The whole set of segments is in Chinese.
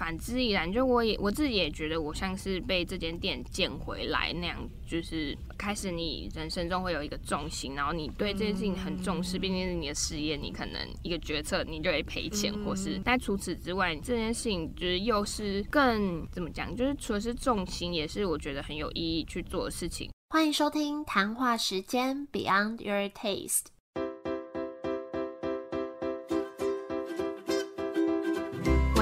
反之亦然，就我也我自己也觉得我像是被这间店捡回来那样，就是开始你人生中会有一个重心，然后你对这件事情很重视，毕竟是你的事业，你可能一个决策你就会赔钱，或是但除此之外，这件事情就是又是更怎么讲，就是除了是重心，也是我觉得很有意义去做的事情。欢迎收听谈话时间 Beyond Your Taste。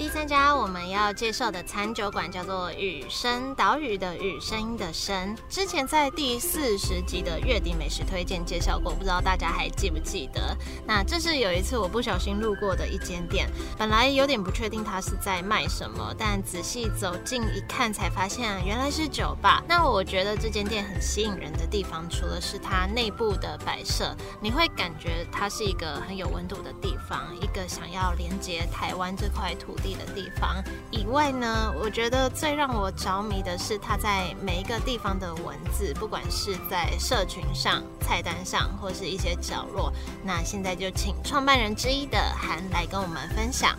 第三家我们要介绍的餐酒馆叫做雨声岛屿的雨声音的声，之前在第四十集的月底美食推荐介绍过，不知道大家还记不记得？那这是有一次我不小心路过的一间店，本来有点不确定它是在卖什么，但仔细走近一看才发现原来是酒吧。那我觉得这间店很吸引人的地方，除了是它内部的摆设，你会感觉它是一个很有温度的地方，一个想要连接台湾这块土地。的地方以外呢，我觉得最让我着迷的是它在每一个地方的文字，不管是在社群上、菜单上，或是一些角落。那现在就请创办人之一的韩来跟我们分享。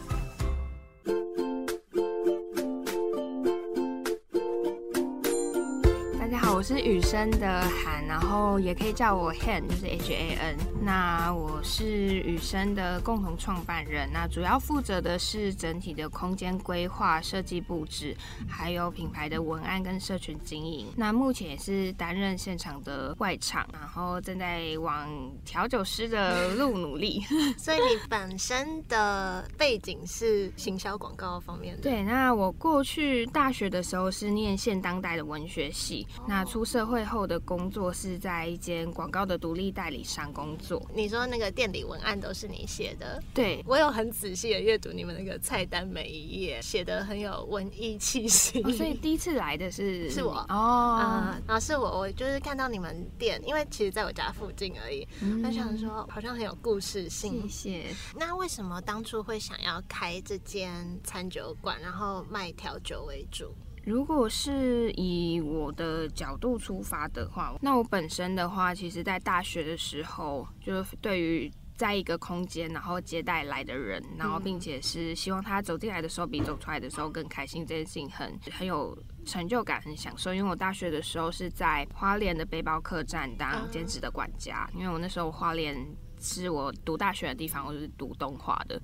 是雨生的韩，然后也可以叫我 Han，就是 H A N。那我是雨生的共同创办人，那主要负责的是整体的空间规划、设计布置，还有品牌的文案跟社群经营。那目前也是担任现场的外场，然后正在往调酒师的路努力。所以你本身的背景是行销广告方面的？对，那我过去大学的时候是念现当代的文学系，那。出社会后的工作是在一间广告的独立代理商工作。你说那个店里文案都是你写的？对，我有很仔细的阅读你们那个菜单每一页，写的很有文艺气息。所以第一次来的是是我哦，然后是我，我就是看到你们店，因为其实在我家附近而已，我想说好像很有故事性。谢谢。那为什么当初会想要开这间餐酒馆，然后卖调酒为主？如果是以我的角度出发的话，那我本身的话，其实在大学的时候，就是对于在一个空间，然后接待来的人，然后并且是希望他走进来的时候比走出来的时候更开心，这件事情很很有成就感，很享受。因为我大学的时候是在花莲的背包客栈当兼职的管家，因为我那时候花莲是我读大学的地方，我是读动画的。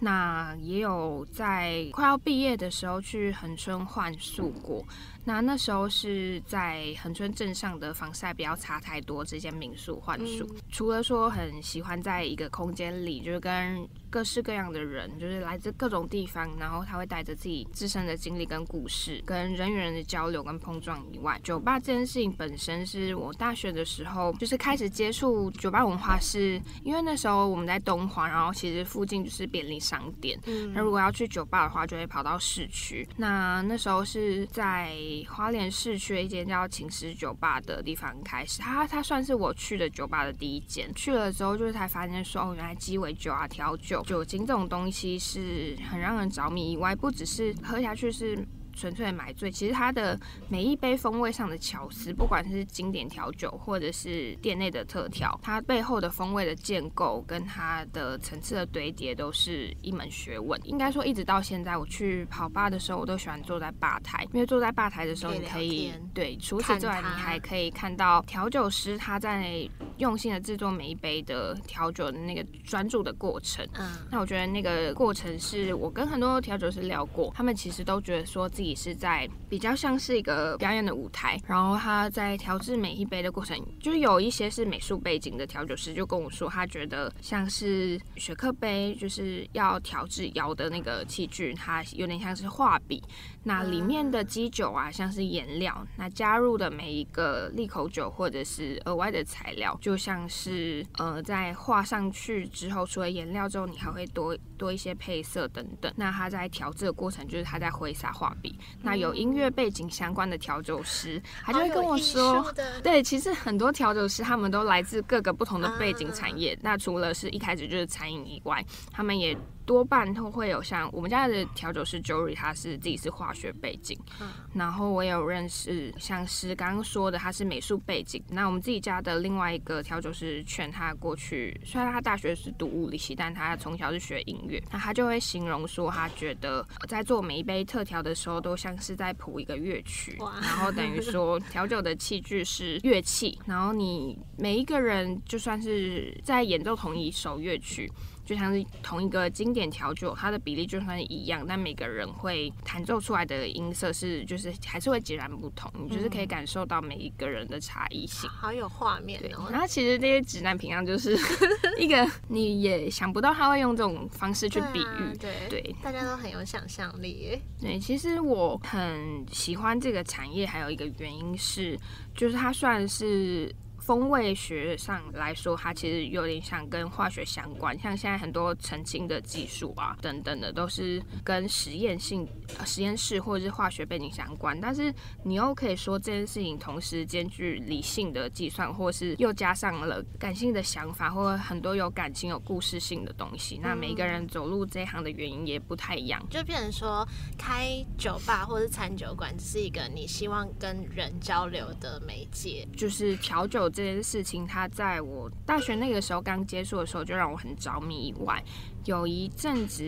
那也有在快要毕业的时候去恒春换宿过。那那时候是在恒春镇上的防晒不要擦太多这间民宿换宿。除了说很喜欢在一个空间里，就是跟各式各样的人，就是来自各种地方，然后他会带着自己自身的经历跟故事，跟人与人的交流跟碰撞以外，酒吧这件事情本身是我大学的时候就是开始接触酒吧文化，是因为那时候我们在东华，然后其实附近就是便利商店。那如果要去酒吧的话，就会跑到市区。那那时候是在花莲市区一间叫情诗酒吧的地方开始，它它算是我去的酒吧的第一间。去了之后，就是才发现说，哦，原来鸡尾酒啊、调酒、酒精这种东西是很让人着迷。以外，不只是喝下去是。纯粹的买醉，其实它的每一杯风味上的巧思，不管是经典调酒或者是店内的特调，它背后的风味的建构跟它的层次的堆叠，都是一门学问。应该说，一直到现在，我去跑吧的时候，我都喜欢坐在吧台，因为坐在吧台的时候，你可以对，除此之外，你还可以看到调酒师他在用心的制作每一杯的调酒的那个专注的过程。嗯，那我觉得那个过程是我跟很多调酒师聊过，他们其实都觉得说自己。也是在比较像是一个表演的舞台，然后他在调制每一杯的过程，就有一些是美术背景的调酒师就跟我说，他觉得像是雪克杯，就是要调制摇的那个器具，它有点像是画笔。那里面的基酒啊，像是颜料，那加入的每一个利口酒或者是额外的材料，就像是呃，在画上去之后，除了颜料之后，你还会多多一些配色等等。那他在调制的过程，就是他在挥洒画笔。那有音乐背景相关的调酒师，他就会跟我说，对，其实很多调酒师他们都来自各个不同的背景产业。那除了是一开始就是餐饮以外，他们也。多半都会有像我们家的调酒师 Jory，他是自己是化学背景，嗯，然后我有认识像是刚刚说的他是美术背景，那我们自己家的另外一个调酒师劝他过去，虽然他大学是读物理系，但他从小是学音乐，那他就会形容说他觉得在做每一杯特调的时候都像是在谱一个乐曲，然后等于说调酒的器具是乐器，然后你每一个人就算是在演奏同一首乐曲。就像是同一个经典调酒，它的比例就算是一样，但每个人会弹奏出来的音色是，就是还是会截然不同。你就是可以感受到每一个人的差异性，好有画面哦。然后其实这些指南平常就是 一个你也想不到他会用这种方式去比喻，对对，大家都很有想象力。对，其实我很喜欢这个产业，还有一个原因是，就是它算是。风味学上来说，它其实有点像跟化学相关，像现在很多澄清的技术啊等等的，都是跟实验性、实验室或者是化学背景相关。但是你又可以说这件事情同时兼具理性的计算，或是又加上了感性的想法，或很多有感情、有故事性的东西。那每一个人走入这一行的原因也不太一样，就变成说开酒吧或者是餐酒馆，只是一个你希望跟人交流的媒介，就是调酒。这件事情，它在我大学那个时候刚接触的时候，就让我很着迷。以外，有一阵子，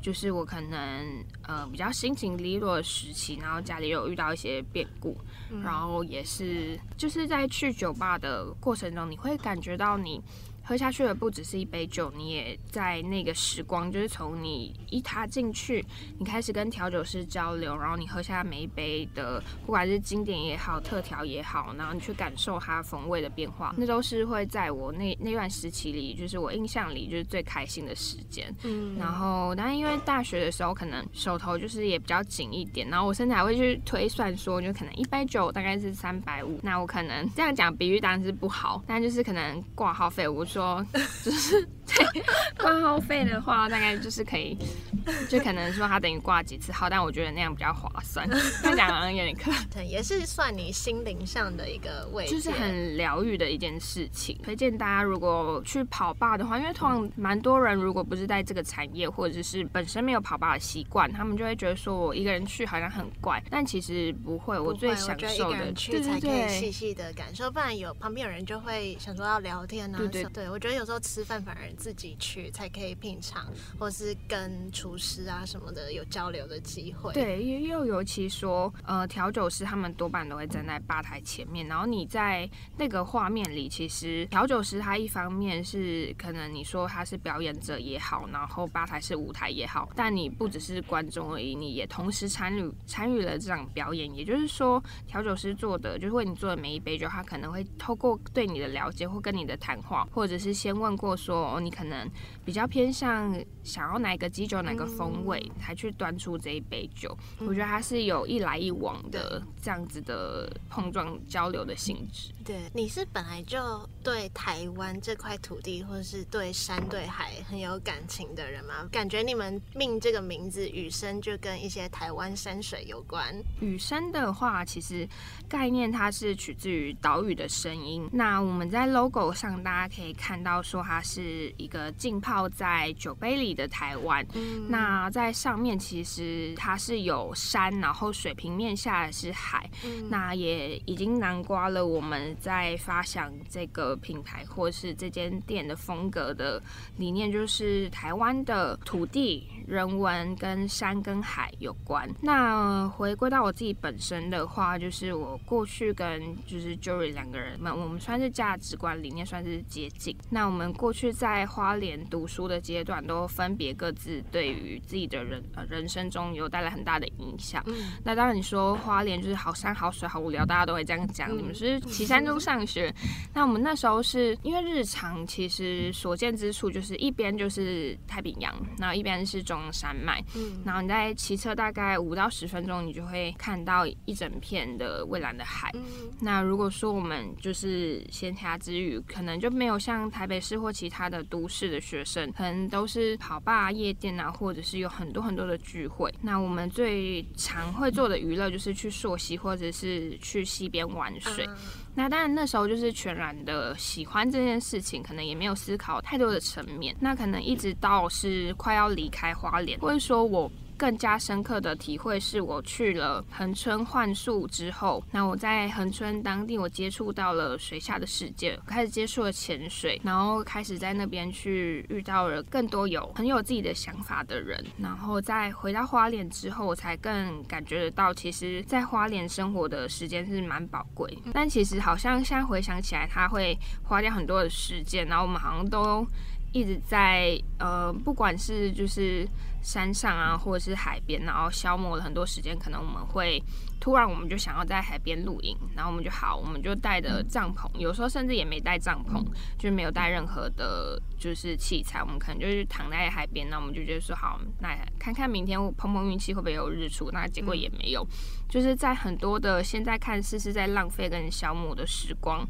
就是我可能呃比较心情低落的时期，然后家里有遇到一些变故，然后也是就是在去酒吧的过程中，你会感觉到你。喝下去的不只是一杯酒，你也在那个时光，就是从你一踏进去，你开始跟调酒师交流，然后你喝下每一杯的，不管是经典也好，特调也好，然后你去感受它风味的变化，那都是会在我那那段时期里，就是我印象里就是最开心的时间。嗯，然后，但是因为大学的时候可能手头就是也比较紧一点，然后我甚至还会去推算说，就可能一杯酒大概是三百五，那我可能这样讲比喻当然是不好，但就是可能挂号费我。说 就是。对，挂号费的话，大概就是可以，就可能说他等于挂几次号，但我觉得那样比较划算。那讲好像有点可 对，也是算你心灵上的一个位置，就是很疗愈的一件事情。推荐大家如果去跑吧的话，因为通常蛮多人如果不是在这个产业，或者是本身没有跑吧的习惯，他们就会觉得说我一个人去好像很怪，但其实不会。我最享受的，对对对，细细的感受，不然有旁边有人就会想说要聊天啊。对对对，我觉得有时候吃饭反而。自己去才可以品尝，或是跟厨师啊什么的有交流的机会。对，又尤其说，呃，调酒师他们多半都会站在吧台前面，然后你在那个画面里，其实调酒师他一方面是可能你说他是表演者也好，然后吧台是舞台也好，但你不只是观众而已，你也同时参与参与了这场表演。也就是说，调酒师做的就是为你做的每一杯酒，他可能会透过对你的了解或跟你的谈话，或者是先问过说。你可能比较偏向想要哪个基酒哪个风味，才去端出这一杯酒。我觉得它是有一来一往的这样子的碰撞交流的性质。对，你是本来就对台湾这块土地，或者是对山对海很有感情的人吗？感觉你们命这个名字雨生就跟一些台湾山水有关。雨生的话，其实概念它是取自于岛屿的声音。那我们在 logo 上大家可以看到说它是。一个浸泡在酒杯里的台湾，那在上面其实它是有山，然后水平面下是海，那也已经南瓜了我们在发想这个品牌或是这间店的风格的理念，就是台湾的土地。人文跟山跟海有关。那回归到我自己本身的话，就是我过去跟就是 Jory 两个人，们，我们算是价值观理念算是接近。那我们过去在花莲读书的阶段，都分别各自对于自己的人呃人生中有带来很大的影响。那当然你说花莲就是好山好水好无聊，大家都会这样讲。你们是岐山中上学，那我们那时候是因为日常其实所见之处就是一边就是太平洋，然后一边是。中山脉，嗯，然后你在骑车大概五到十分钟，你就会看到一整片的蔚蓝的海。那如果说我们就是闲暇之余，可能就没有像像台北市或其他的都市的学生，可能都是跑吧、夜店啊，或者是有很多很多的聚会。那我们最常会做的娱乐就是去溯溪，或者是去溪边玩水。那当然那时候就是全然的喜欢这件事情，可能也没有思考太多的层面。那可能一直到是快要离开花莲，或者说我。更加深刻的体会是我去了恒春幻术之后，那我在恒春当地，我接触到了水下的世界，开始接触了潜水，然后开始在那边去遇到了更多有很有自己的想法的人，然后再回到花莲之后，我才更感觉得到，其实，在花莲生活的时间是蛮宝贵，但其实好像现在回想起来，他会花掉很多的时间，然后我们好像都。一直在呃，不管是就是山上啊，或者是海边，然后消磨了很多时间。可能我们会突然我们就想要在海边露营，然后我们就好，我们就带着帐篷，有时候甚至也没带帐篷，就没有带任何的，就是器材。我们可能就是躺在海边，那我们就觉得说好，那看看明天碰碰运气会不会有日出。那结果也没有，就是在很多的现在看似是在浪费跟消磨的时光，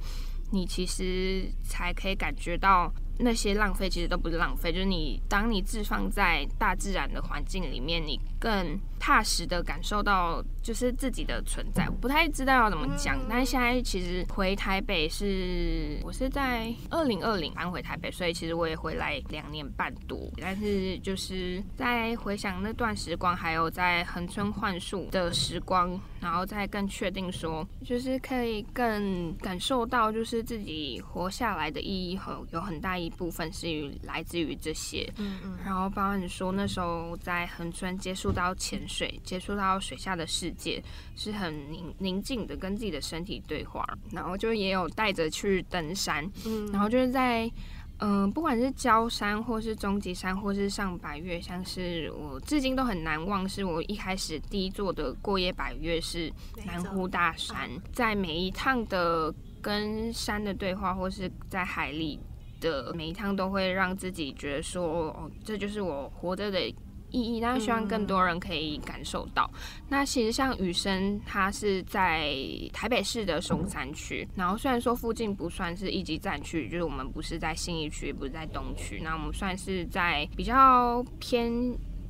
你其实才可以感觉到。那些浪费其实都不是浪费，就是你当你置放在大自然的环境里面，你更踏实的感受到就是自己的存在。我不太知道要怎么讲，但是现在其实回台北是我是在二零二零搬回台北，所以其实我也回来两年半多。但是就是在回想那段时光，还有在横村幻术的时光，然后再更确定说，就是可以更感受到就是自己活下来的意义和有很大。一部分是于来自于这些，嗯嗯，然后包括你说那时候在横村接触到潜水，接触到水下的世界，是很宁宁静的，跟自己的身体对话，然后就也有带着去登山，嗯，然后就是在嗯，不管是焦山或是终极山，或是上百岳，像是我至今都很难忘，是我一开始第一座的过夜百岳是南湖大山，在每一趟的跟山的对话，或是在海里。的每一趟都会让自己觉得说，哦，这就是我活着的意义。但是希望更多人可以感受到。那其实像雨生，他是在台北市的松山区，然后虽然说附近不算是一级战区，就是我们不是在信义区，也不是在东区，那我们算是在比较偏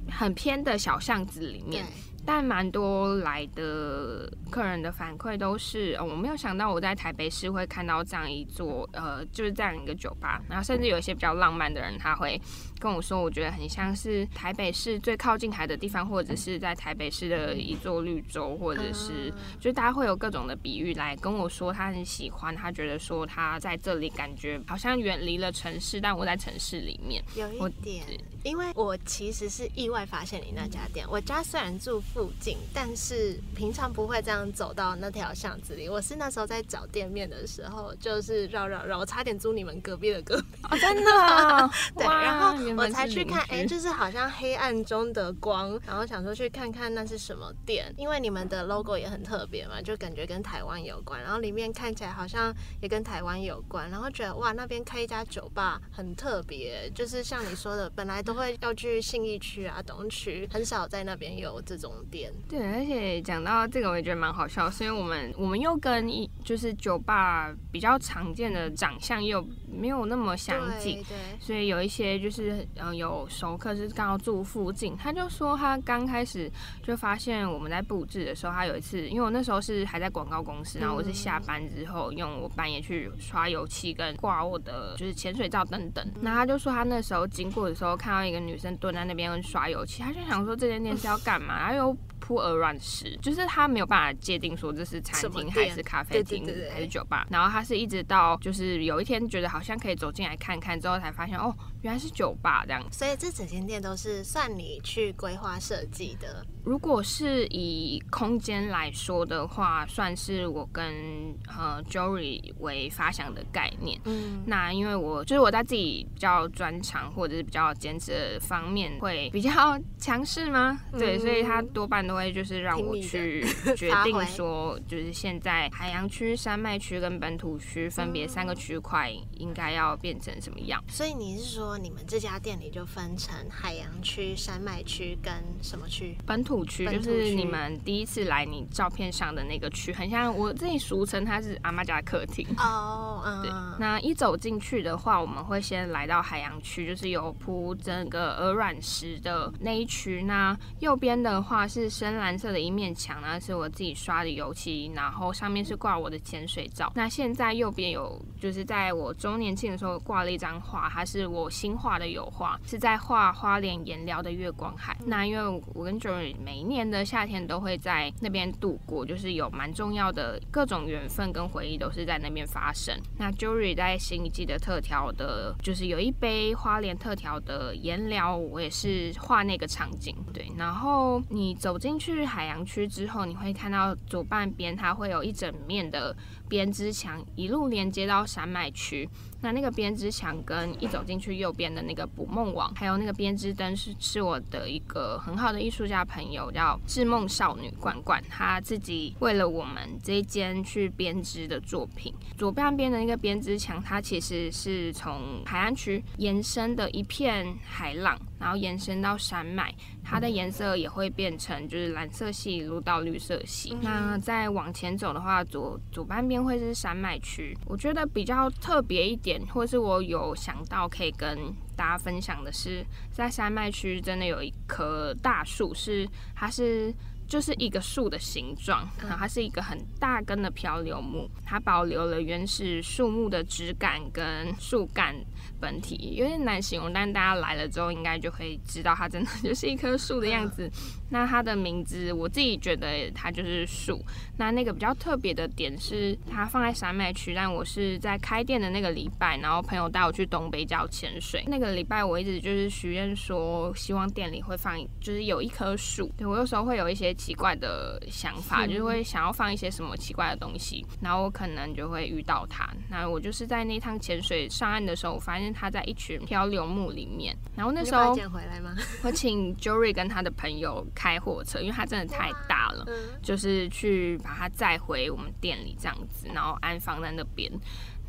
很偏的小巷子里面。但蛮多来的客人的反馈都是，哦我没有想到我在台北市会看到这样一座，呃，就是这样一个酒吧。然后甚至有一些比较浪漫的人，他会跟我说，我觉得很像是台北市最靠近海的地方，或者是在台北市的一座绿洲，或者是，就大家会有各种的比喻来跟我说，他很喜欢，他觉得说他在这里感觉好像远离了城市，但我在城市里面有一点，因为我其实是意外发现你那家店，我家虽然住。附近，但是平常不会这样走到那条巷子里。我是那时候在找店面的时候，就是绕绕绕，我差点租你们隔壁的隔壁，真的。对，然后我才去看，哎，就是好像黑暗中的光，然后想说去看看那是什么店，因为你们的 logo 也很特别嘛，就感觉跟台湾有关，然后里面看起来好像也跟台湾有关，然后觉得哇，那边开一家酒吧很特别，就是像你说的，本来都会要去信义区啊、东区，很少在那边有这种。店。对，而且讲到这个，我也觉得蛮好笑，是因为我们我们又跟一就是酒吧比较常见的长相又没有那么相近，对，所以有一些就是嗯有熟客是刚好住附近，他就说他刚开始就发现我们在布置的时候，他有一次，因为我那时候是还在广告公司，然后我是下班之后用我半夜去刷油漆跟挂我的就是潜水罩等等，那他就说他那时候经过的时候看到一个女生蹲在那边刷油漆，他就想说这间店是要干嘛，然后。铺而乱石，就是他没有办法界定说这是餐厅还是咖啡厅还是酒吧，然后他是一直到就是有一天觉得好像可以走进来看看之后，才发现哦原来是酒吧这样。所以这整间店都是算你去规划设计的。如果是以空间来说的话，算是我跟呃 Jory 为发想的概念。嗯，那因为我就是我在自己比较专长或者是比较坚持的方面会比较强势吗？对，所以他多半都会。会就是让我去决定说，就是现在海洋区、山脉区跟本土区分别三个区块应该要变成什么样。所以你是说，你们这家店里就分成海洋区、山脉区跟什么区？本土区就是你们第一次来，你照片上的那个区，很像我自己俗称它是阿妈家的客厅。哦，嗯。对。那一走进去的话，我们会先来到海洋区，就是有铺整个鹅卵石的那一区。那右边的话是深蓝色的一面墙，那是我自己刷的油漆，然后上面是挂我的潜水照。那现在右边有，就是在我周年庆的时候挂了一张画，它是我新画的油画，是在画花莲颜料的月光海。那因为我跟 Jory 每一年的夏天都会在那边度过，就是有蛮重要的各种缘分跟回忆都是在那边发生。那 Jory 在新一季的特调的，就是有一杯花莲特调的颜料，我也是画那个场景。对，然后你走进去海洋区之后，你会看到左半边它会有一整面的编织墙，一路连接到山脉区。那那个编织墙跟一走进去右边的那个捕梦网，还有那个编织灯，是是我的一个很好的艺术家朋友，叫织梦少女罐罐，她自己为了我们这一间去编织的作品。左半边的那个编织墙，它其实是从海岸区延伸的一片海浪。然后延伸到山脉，它的颜色也会变成就是蓝色系，一路到绿色系。那再往前走的话，左左半边会是山脉区。我觉得比较特别一点，或是我有想到可以跟大家分享的是，在山脉区真的有一棵大树，是它是。就是一个树的形状，然后它是一个很大根的漂流木，它保留了原始树木的质感跟树干本体，有点难形容，但大家来了之后应该就可以知道它真的 就是一棵树的样子。那它的名字，我自己觉得它就是树。那那个比较特别的点是，它放在山脉区，但我是在开店的那个礼拜，然后朋友带我去东北角潜水。那个礼拜我一直就是许愿说，希望店里会放，就是有一棵树。对我有时候会有一些奇怪的想法，就是会想要放一些什么奇怪的东西，然后我可能就会遇到它。那我就是在那趟潜水上岸的时候，我发现它在一群漂流木里面。然后那时候捡回来吗？我请 Jory 跟他的朋友。开货车，因为它真的太大了，就是去把它载回我们店里这样子，然后安放在那边。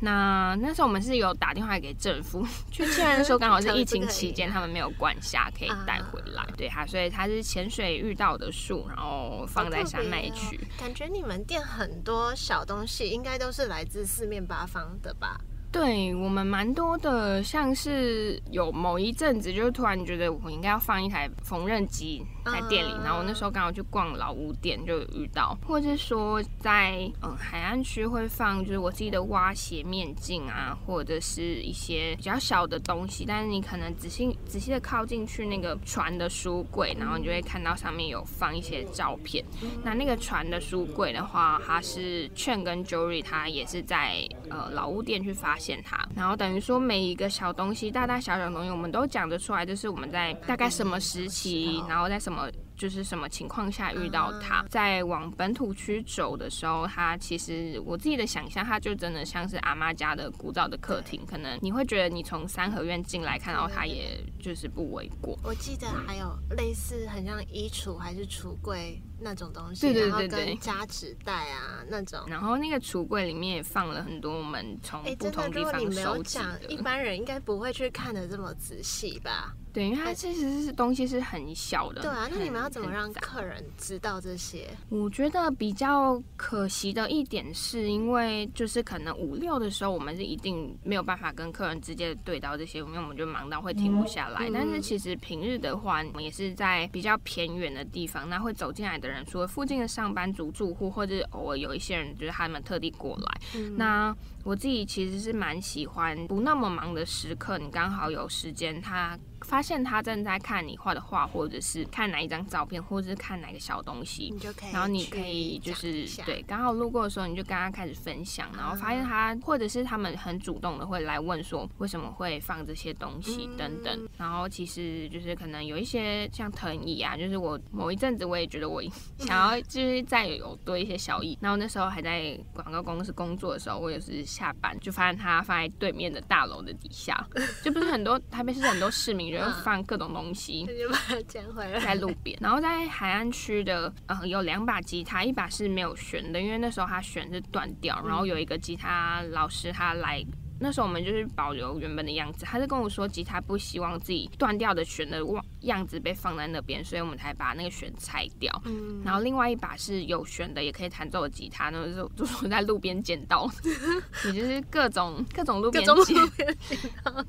那那时候我们是有打电话给政府，去签的时候刚好是疫情期间，他们没有管辖可以带回来。对哈，所以它是潜水遇到的树，然后放在山脉区。感觉你们店很多小东西，应该都是来自四面八方的吧？对我们蛮多的，像是有某一阵子，就突然觉得我应该要放一台缝纫机在店里，然后我那时候刚好去逛老屋店，就遇到，或者是说在嗯海岸区会放，就是我自己的蛙鞋面镜啊，或者是一些比较小的东西，但是你可能仔细仔细的靠进去那个船的书柜，然后你就会看到上面有放一些照片。那那个船的书柜的话，它是券跟 Jory，他也是在呃老屋店去发。现它，然后等于说每一个小东西，大大小小东西，我们都讲得出来，就是我们在大概什么时期，然后在什么。就是什么情况下遇到它，在往本土区走的时候，它其实我自己的想象，它就真的像是阿妈家的古早的客厅，可能你会觉得你从三合院进来看到它，也就是不为过。我记得还有类似很像衣橱还是橱柜那种东西，对对对对，夹纸袋啊那种。然后那个橱柜里面也放了很多我们从不同地方收集的。一般人应该不会去看的这么仔细吧？对，因为它其实是东西是很小的。对啊，那你们要怎么让客人知道这些？我觉得比较可惜的一点是，因为就是可能五六的时候，我们是一定没有办法跟客人直接对到这些，因为我们就忙到会停不下来。但是其实平日的话，我们也是在比较偏远的地方，那会走进来的人，除了附近的上班族住户，或者偶尔有一些人就是他们特地过来。那我自己其实是蛮喜欢不那么忙的时刻，你刚好有时间，他。发现他正在看你画的画，或者是看哪一张照片，或者是看哪个小东西，然后你可以就是对，刚好路过的时候，你就跟他开始分享，然后发现他或者是他们很主动的会来问说为什么会放这些东西等等，然后其实就是可能有一些像藤椅啊，就是我某一阵子我也觉得我想要就是再有多一些小椅。然后那时候还在广告公司工作的时候，我也是下班就发现他放在对面的大楼的底下，就不是很多台北市很多市民就会放各种东西，就把它捡回来在路边。然后在海岸区的呃有两把吉他，一把是没有弦的，因为那时候它弦是断掉，然后有一个吉他老师他来。那时候我们就是保留原本的样子，他是跟我说吉他不希望自己断掉的弦的样子被放在那边，所以我们才把那个弦拆掉。嗯，然后另外一把是有弦的，也可以弹奏的吉他，那就 就是在路边捡到，也就是各种各种路边捡。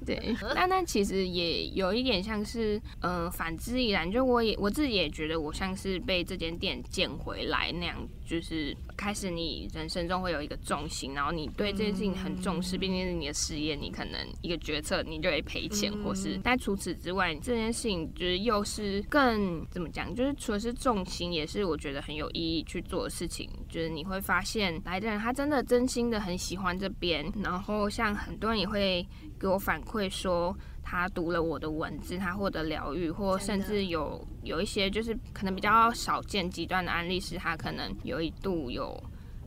对，那那其实也有一点像是，嗯，反之亦然，就我也我自己也觉得我像是被这间店捡回来那样。就是开始，你人生中会有一个重心，然后你对这件事情很重视，毕竟是你的事业，你可能一个决策你就会赔钱，或是。但除此之外，这件事情就是又是更怎么讲？就是除了是重心，也是我觉得很有意义去做的事情。就是你会发现来的人他真的真心的很喜欢这边，然后像很多人也会给我反馈说。他读了我的文字，他获得疗愈，或甚至有有一些就是可能比较少见极端的案例，是他可能有一度有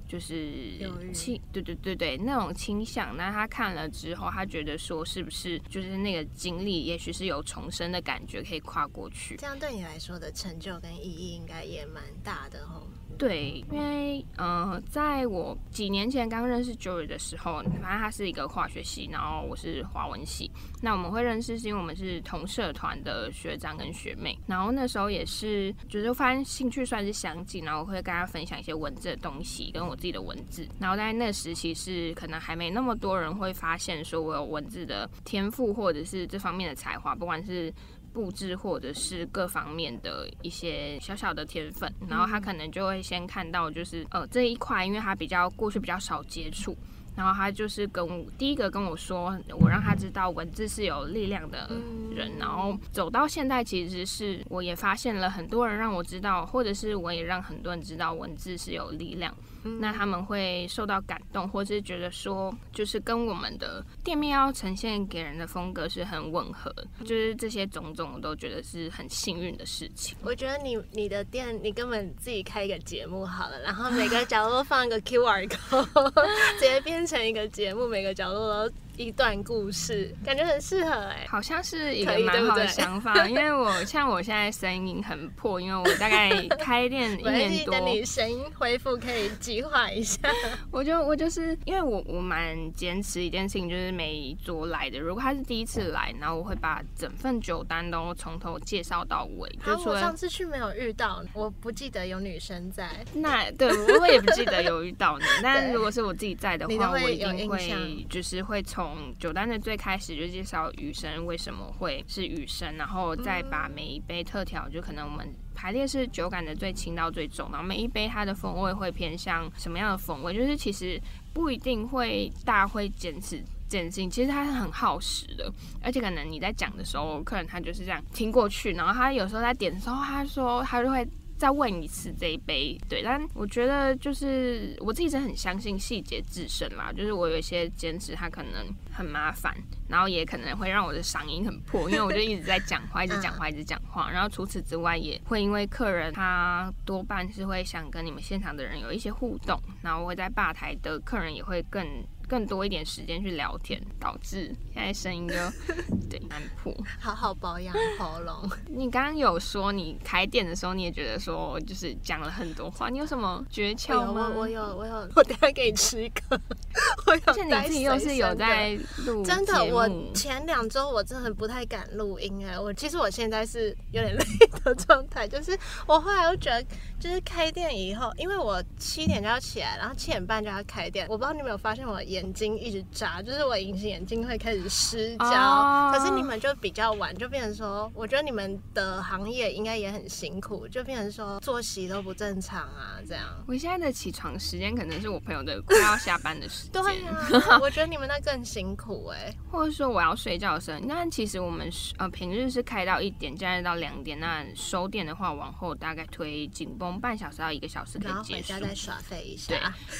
就是倾，对对对对，那种倾向。那他看了之后，他觉得说是不是就是那个经历，也许是有重生的感觉，可以跨过去。这样对你来说的成就跟意义，应该也蛮大的哦。对，因为呃，在我几年前刚认识 Joy 的时候，反正他是一个化学系，然后我是华文系。那我们会认识是因为我们是同社团的学长跟学妹，然后那时候也是就是发现兴趣算是相近，然后会跟大家分享一些文字的东西，跟我自己的文字。然后在那时期是可能还没那么多人会发现说我有文字的天赋或者是这方面的才华，不管是。布置或者是各方面的一些小小的天分，然后他可能就会先看到就是呃这一块，因为他比较过去比较少接触，然后他就是跟我第一个跟我说，我让他知道文字是有力量的人，然后走到现在，其实是我也发现了很多人让我知道，或者是我也让很多人知道文字是有力量。那他们会受到感动，或是觉得说，就是跟我们的店面要呈现给人的风格是很吻合，就是这些种种，我都觉得是很幸运的事情。我觉得你你的店，你根本自己开一个节目好了，然后每个角落放一个 QR code，直接变成一个节目，每个角落都。一段故事，感觉很适合哎，好像是一个蛮好的想法。因为我像我现在声音很破，因为我大概开店一年多。等你声音恢复，可以计划一下。我就我就是因为我我蛮坚持一件事情，就是每一桌来的，如果他是第一次来，然后我会把整份酒单都从头介绍到尾。就我上次去没有遇到，我不记得有女生在。那对我也不记得有遇到你，但如果是我自己在的话，我一定会就是会从。从酒单的最开始就介绍雨生为什么会是雨生，然后再把每一杯特调，就可能我们排列是酒感的最轻到最重，然后每一杯它的风味会偏向什么样的风味，就是其实不一定会大会坚持坚信，其实它是很耗时的，而且可能你在讲的时候，客人他就是这样听过去，然后他有时候在点的时候，他说他就会。再问一次这一杯，对，但我觉得就是我自己是很相信细节制胜啦，就是我有一些坚持，它可能很麻烦，然后也可能会让我的嗓音很破，因为我就一直在讲话，一直讲话，一直讲话，然后除此之外，也会因为客人他多半是会想跟你们现场的人有一些互动，然后会在吧台的客人也会更。更多一点时间去聊天，导致现在声音就 对难破。好好保养喉咙。你刚刚有说你开店的时候，你也觉得说就是讲了很多话，你有什么诀窍吗？我我有我有，我等下给你吃一个。而且你自己又是有在录，真的，我前两周我真的不太敢录音哎。我其实我现在是有点 累的状态，就是我后来又觉得，就是开店以后，因为我七点就要起来，然后七点半就要开店。我不知道你有没有发现我眼。眼睛一直眨，就是我隐形眼镜会开始失焦。可是你们就比较晚，就变成说，我觉得你们的行业应该也很辛苦，就变成说作息都不正常啊，这样。我现在的起床时间可能是我朋友的快要下班的时间。对啊，我觉得你们那更辛苦哎。或者说我要睡觉的时候，那其实我们呃平日是开到一点，假日到两点。那收店的话，往后大概推紧绷半小时到一个小时可以结束。回家再耍废一下。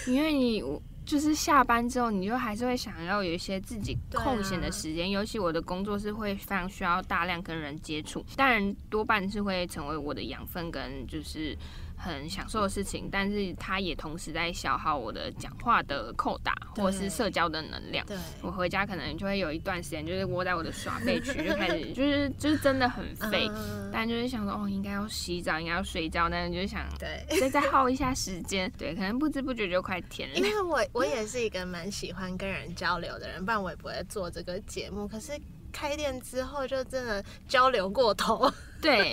对，因为你我。就是下班之后，你就还是会想要有一些自己空闲的时间。尤其我的工作是会非常需要大量跟人接触，当然多半是会成为我的养分跟就是很享受的事情，但是它也同时在消耗我的讲话的扣打或者是社交的能量。对，我回家可能就会有一段时间就是窝在我的耍废区，就开始 就是就是真的很废，但就是想说哦，应该要洗澡，应该要睡觉，但是就是想对，再再耗一下时间，对，可能不知不觉就快填了。因为 我我也是一个蛮喜欢跟人交流的人，不然我也不会做这个节目。可是。开店之后就真的交流过头，对，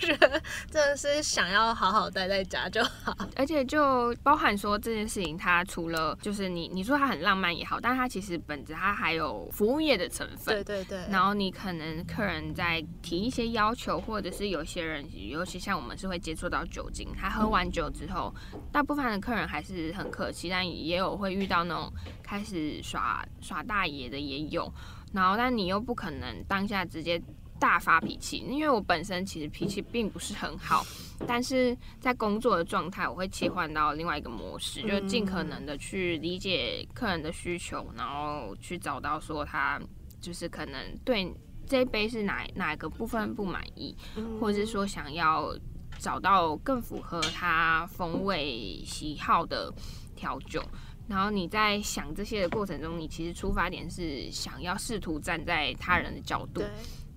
觉 得真的是想要好好待在家就好。而且就包含说这件事情，它除了就是你你说它很浪漫也好，但它其实本质它还有服务业的成分。对对对。然后你可能客人在提一些要求，或者是有些人，尤其像我们是会接触到酒精，他喝完酒之后，大部分的客人还是很客气，但也有会遇到那种开始耍耍大爷的也有。然后，但你又不可能当下直接大发脾气，因为我本身其实脾气并不是很好，但是在工作的状态，我会切换到另外一个模式，就尽可能的去理解客人的需求，然后去找到说他就是可能对这一杯是哪哪一个部分不满意，或者是说想要找到更符合他风味喜好的调酒。然后你在想这些的过程中，你其实出发点是想要试图站在他人的角度，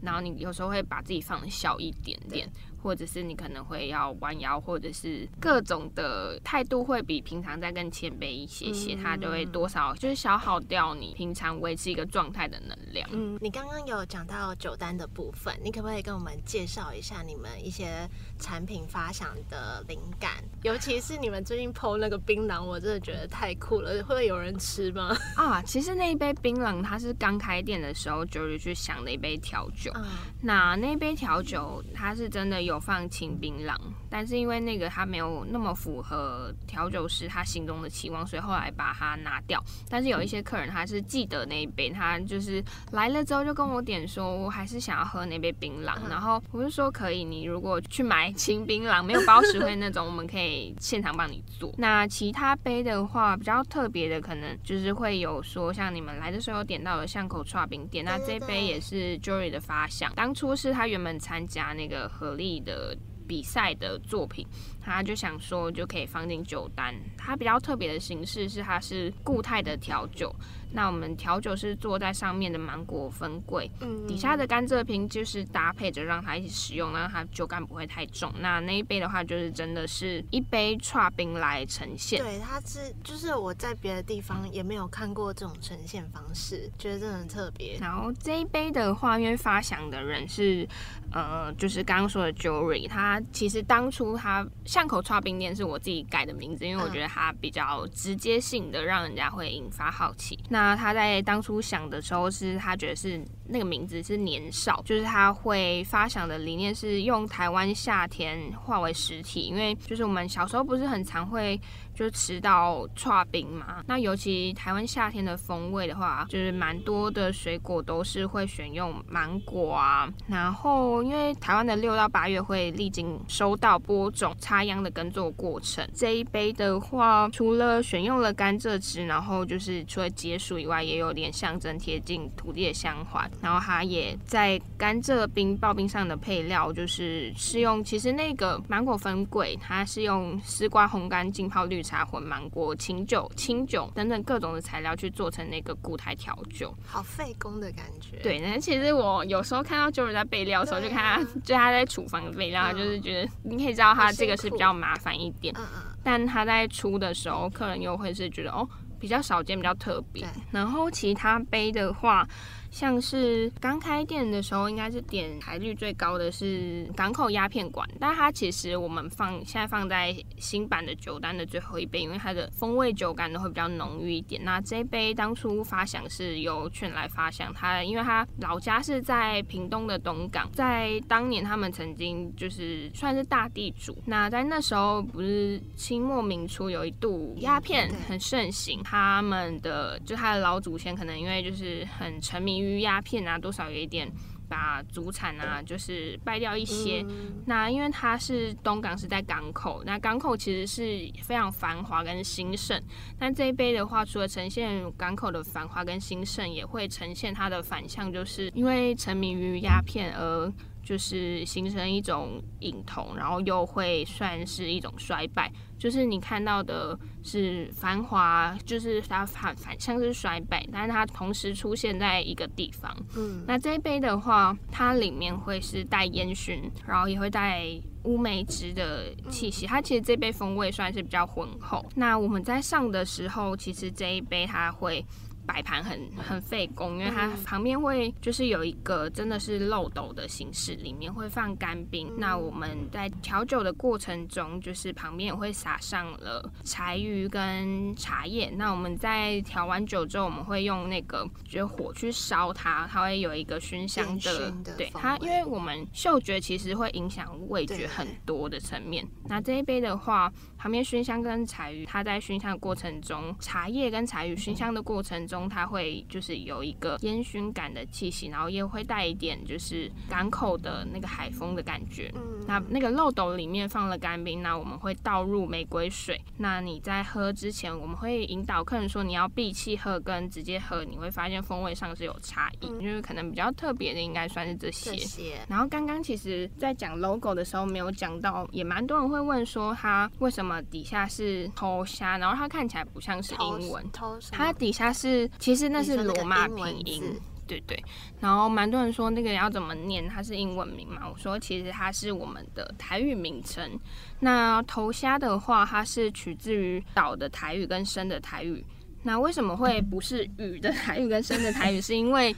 然后你有时候会把自己放的小一点点。或者是你可能会要弯腰，或者是各种的态度会比平常再更谦卑一些些，它就会多少就是消耗掉你平常维持一个状态的能量。嗯，你刚刚有讲到酒单的部分，你可不可以跟我们介绍一下你们一些产品发想的灵感？尤其是你们最近剖那个槟榔，我真的觉得太酷了，会不会有人吃吗？啊，其实那一杯槟榔它是刚开店的时候就是去想的一杯调酒，嗯那那杯调酒它是真的。有有放清槟榔，但是因为那个他没有那么符合调酒师他心中的期望，所以后来把它拿掉。但是有一些客人他是记得那一杯，他就是来了之后就跟我点说，我还是想要喝那杯槟榔。然后我就说可以，你如果去买清槟榔，没有包实惠那种，我们可以现场帮你做。那其他杯的话，比较特别的可能就是会有说，像你们来的时候点到的巷口串冰店，那这杯也是 Jory 的发想，当初是他原本参加那个合力。的比赛的作品，他就想说就可以放进酒单。它比较特别的形式是，它是固态的调酒。那我们调酒是坐在上面的芒果分柜，嗯，底下的甘蔗瓶就是搭配着让它一起使用，让它酒感不会太重。那那一杯的话，就是真的是一杯串冰来呈现。对，它是就是我在别的地方也没有看过这种呈现方式，觉得真的很特别。然后这一杯的话，因为发想的人是呃，就是刚刚说的 Jory，他其实当初他巷口串冰店是我自己改的名字，因为我觉得它比较直接性的，让人家会引发好奇。那那他在当初想的时候，是他觉得是那个名字是年少，就是他会发想的理念是用台湾夏天化为实体，因为就是我们小时候不是很常会。就吃到串冰嘛，那尤其台湾夏天的风味的话，就是蛮多的水果都是会选用芒果啊。然后因为台湾的六到八月会历经收到播种、插秧的耕作过程，这一杯的话，除了选用了甘蔗汁，然后就是除了解暑以外，也有点象征贴近土地的香环。然后它也在甘蔗冰刨冰上的配料，就是是用其实那个芒果粉桂，它是用丝瓜烘干浸泡绿。茶混芒果、清酒、清酒等等各种的材料去做成那个固态调酒，好费工的感觉。对，那其实我有时候看到 Joey 在备料的时候，就看他，就他在厨房备料，就是觉得你可以知道他这个是比较麻烦一点。嗯嗯。但他在出的时候，客人又会是觉得哦，比较少见，比较特别。然后其他杯的话。像是刚开店的时候，应该是点台率最高的是港口鸦片馆，但它其实我们放现在放在新版的酒单的最后一杯，因为它的风味酒感都会比较浓郁一点。那这一杯当初发想是由劝来发想，他因为他老家是在屏东的东港，在当年他们曾经就是算是大地主。那在那时候不是清末明初有一度鸦片很盛行，他们的就他的老祖先可能因为就是很沉迷。于鸦片啊，多少有一点把祖产啊，就是败掉一些。那因为它是东港是在港口，那港口其实是非常繁华跟兴盛。但这一杯的话，除了呈现港口的繁华跟兴盛，也会呈现它的反向，就是因为沉迷于鸦片而。就是形成一种隐瞳，然后又会算是一种衰败。就是你看到的是繁华，就是它反反向是衰败，但是它同时出现在一个地方。嗯，那这一杯的话，它里面会是带烟熏，然后也会带乌梅汁的气息。它其实这杯风味算是比较浑厚。那我们在上的时候，其实这一杯它会。摆盘很很费工，因为它旁边会就是有一个真的是漏斗的形式，里面会放干冰。那我们在调酒的过程中，就是旁边也会撒上了柴鱼跟茶叶。那我们在调完酒之后，我们会用那个就火去烧它，它会有一个熏香的。对它，因为我们嗅觉其实会影响味觉很多的层面。那这一杯的话，旁边熏香跟柴鱼，它在熏香的过程中，茶叶跟柴鱼熏香的过程中。它会就是有一个烟熏感的气息，然后也会带一点就是港口的那个海风的感觉。嗯，那那个漏斗里面放了干冰，那我们会倒入玫瑰水。那你在喝之前，我们会引导客人说你要闭气喝跟直接喝，你会发现风味上是有差异，就是可能比较特别的应该算是这些。然后刚刚其实在讲 logo 的时候没有讲到，也蛮多人会问说它为什么底下是头虾，然后它看起来不像是英文，它底下是。其实那是罗马拼音，对对。然后蛮多人说那个要怎么念，它是英文名嘛？我说其实它是我们的台语名称。那头虾的话，它是取自于岛的台语跟生的台语。那为什么会不是雨的台语跟生的台语？是因为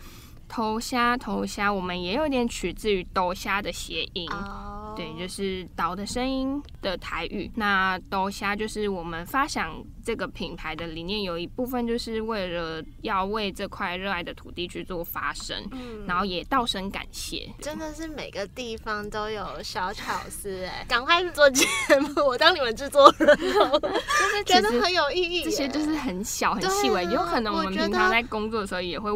头虾头虾，我们也有点取自于斗虾的谐音。对，就是岛的声音的台语。那豆虾就是我们发想这个品牌的理念，有一部分就是为了要为这块热爱的土地去做发声，然后也道声感谢。真的是每个地方都有小巧思哎，赶快去做节目，我当你们制作人，就是觉得很有意义。这些就是很小很细微，有可能我们平常在工作的时候也会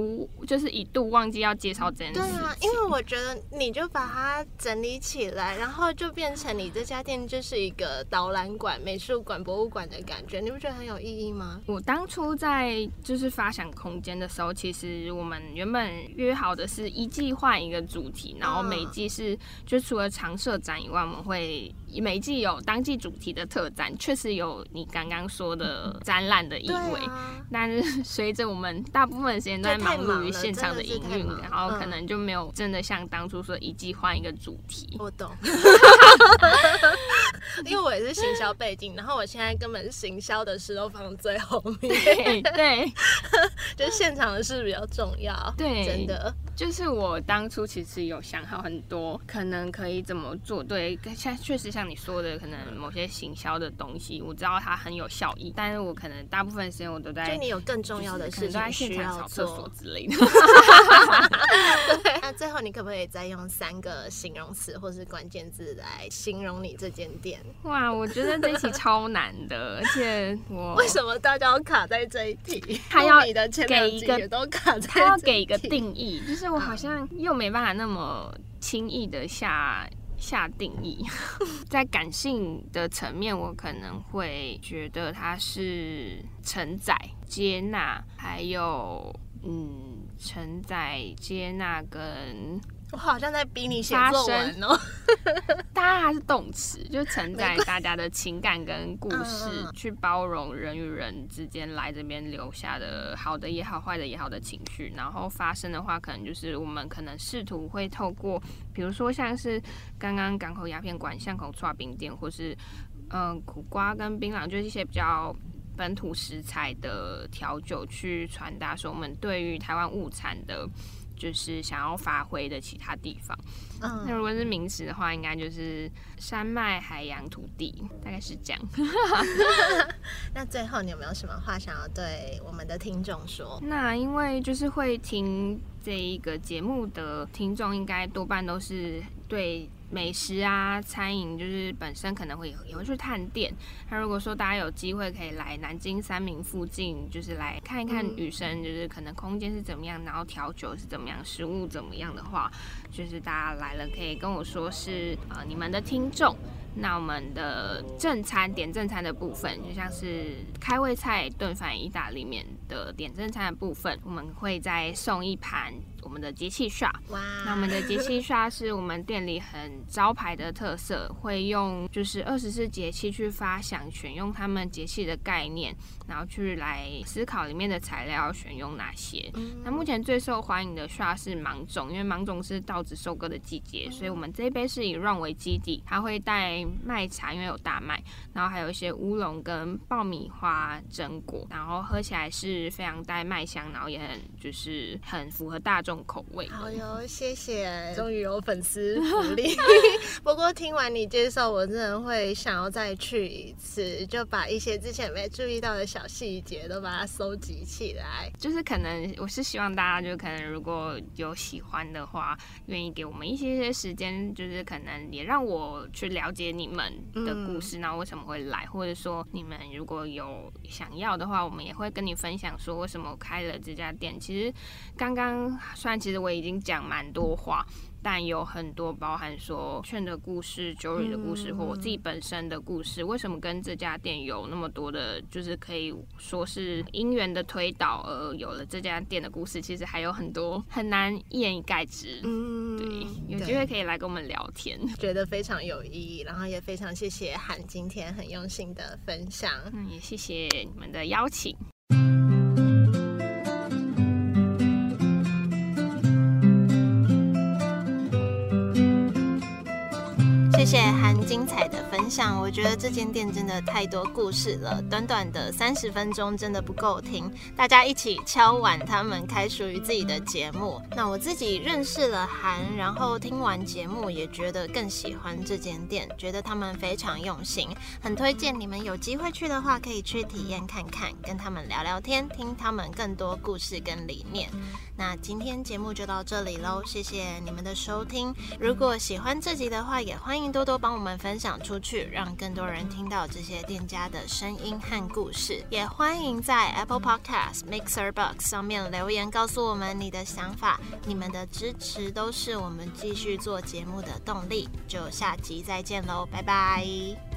就是一度忘记要介绍这件事。对啊，因为我觉得你就把它整理起来，然后就变成你这家店就是一个导览馆、美术馆、博物馆的感觉，你不觉得很有意义吗？我当初在就是发想空间的时候，其实我们原本约好的是一季换一个主题，然后每季是就除了常设展以外，我们会。每季有当季主题的特展，确实有你刚刚说的展览的意味。但是随着我们大部分时间都在忙碌于现场的营运，然后可能就没有真的像当初说一季换一个主题。我懂。因为我也是行销背景，然后我现在根本行销的事都放最后面。对，就现场的事比较重要。对，真的。就是我当初其实有想好很多，可能可以怎么做。对，现在确实像你说的，可能某些行销的东西，我知道它很有效益，但是我可能大部分时间我都在。就你有更重要的事情需要扫厕所之类的。对。那最后你可不可以再用三个形容词或是关键字来形容你这间店？哇，我觉得这题超难的，而且我 为什么大家要卡在这一题？他要给一个都卡在，他要给一个定义，就是。我好像又没办法那么轻易的下下定义，在感性的层面，我可能会觉得它是承载、接纳，还有嗯，承载、接纳跟。我好像在逼你写作文哦。大家还是动词，就承载大家的情感跟故事，去包容人与人之间来这边留下的好的也好、坏的也好的情绪。然后发生的话，可能就是我们可能试图会透过，比如说像是刚刚港口鸦片馆、巷口串冰店，或是嗯苦瓜跟槟榔，就是一些比较本土食材的调酒，去传达说我们对于台湾物产的。就是想要发挥的其他地方。嗯，那如果是名词的话，应该就是山脉、海洋、土地，大概是这样。那最后你有没有什么话想要对我们的听众说？那因为就是会听这一个节目的听众，应该多半都是对。美食啊，餐饮就是本身可能会也会去探店。那如果说大家有机会可以来南京三明附近，就是来看一看雨生，就是可能空间是怎么样，然后调酒是怎么样，食物怎么样的话，就是大家来了可以跟我说是呃你们的听众。那我们的正餐点正餐的部分，就像是开胃菜、炖饭、意大利面。的点正餐的部分，我们会再送一盘我们的节气刷。哇！那我们的节气刷是我们店里很招牌的特色，会用就是二十四节气去发想，选用他们节气的概念，然后去来思考里面的材料选用哪些。那目前最受欢迎的刷是芒种，因为芒种是稻子收割的季节，所以我们这一杯是以 run 为基底，它会带麦茶，因为有大麦，然后还有一些乌龙跟爆米花榛果，然后喝起来是非常带麦香，然后也很就是很符合大众口味。好哟，谢谢，终于有粉丝 福利。不过听完你介绍，我真的会想要再去一次，就把一些之前没注意到的小细节都把它收集起来。就是可能我是希望大家就可能如果有喜欢的话，愿意给我们一些些时间，就是可能也让我去了解你们的故事，然后为什么会来，或者说你们如果有想要的话，我们也会跟你分享说为什么开了这家店。其实刚刚虽然其实我已经讲蛮多话。但有很多包含说券的故事、九日的故事，或我自己本身的故事，为什么跟这家店有那么多的，就是可以说是因缘的推导而有了这家店的故事，其实还有很多很难一言以概之。嗯，对，有机会可以来跟我们聊天，觉得非常有意义，然后也非常谢谢韩今天很用心的分享，嗯，也谢谢你们的邀请。精彩享，我觉得这间店真的太多故事了，短短的三十分钟真的不够听，大家一起敲碗他们开属于自己的节目。那我自己认识了韩，然后听完节目也觉得更喜欢这间店，觉得他们非常用心，很推荐你们有机会去的话可以去体验看看，跟他们聊聊天，听他们更多故事跟理念。那今天节目就到这里喽，谢谢你们的收听。如果喜欢这集的话，也欢迎多多帮我们分享出去让更多人听到这些店家的声音和故事。也欢迎在 Apple Podcast、Mixer Box 上面留言，告诉我们你的想法。你们的支持都是我们继续做节目的动力。就下集再见喽，拜拜。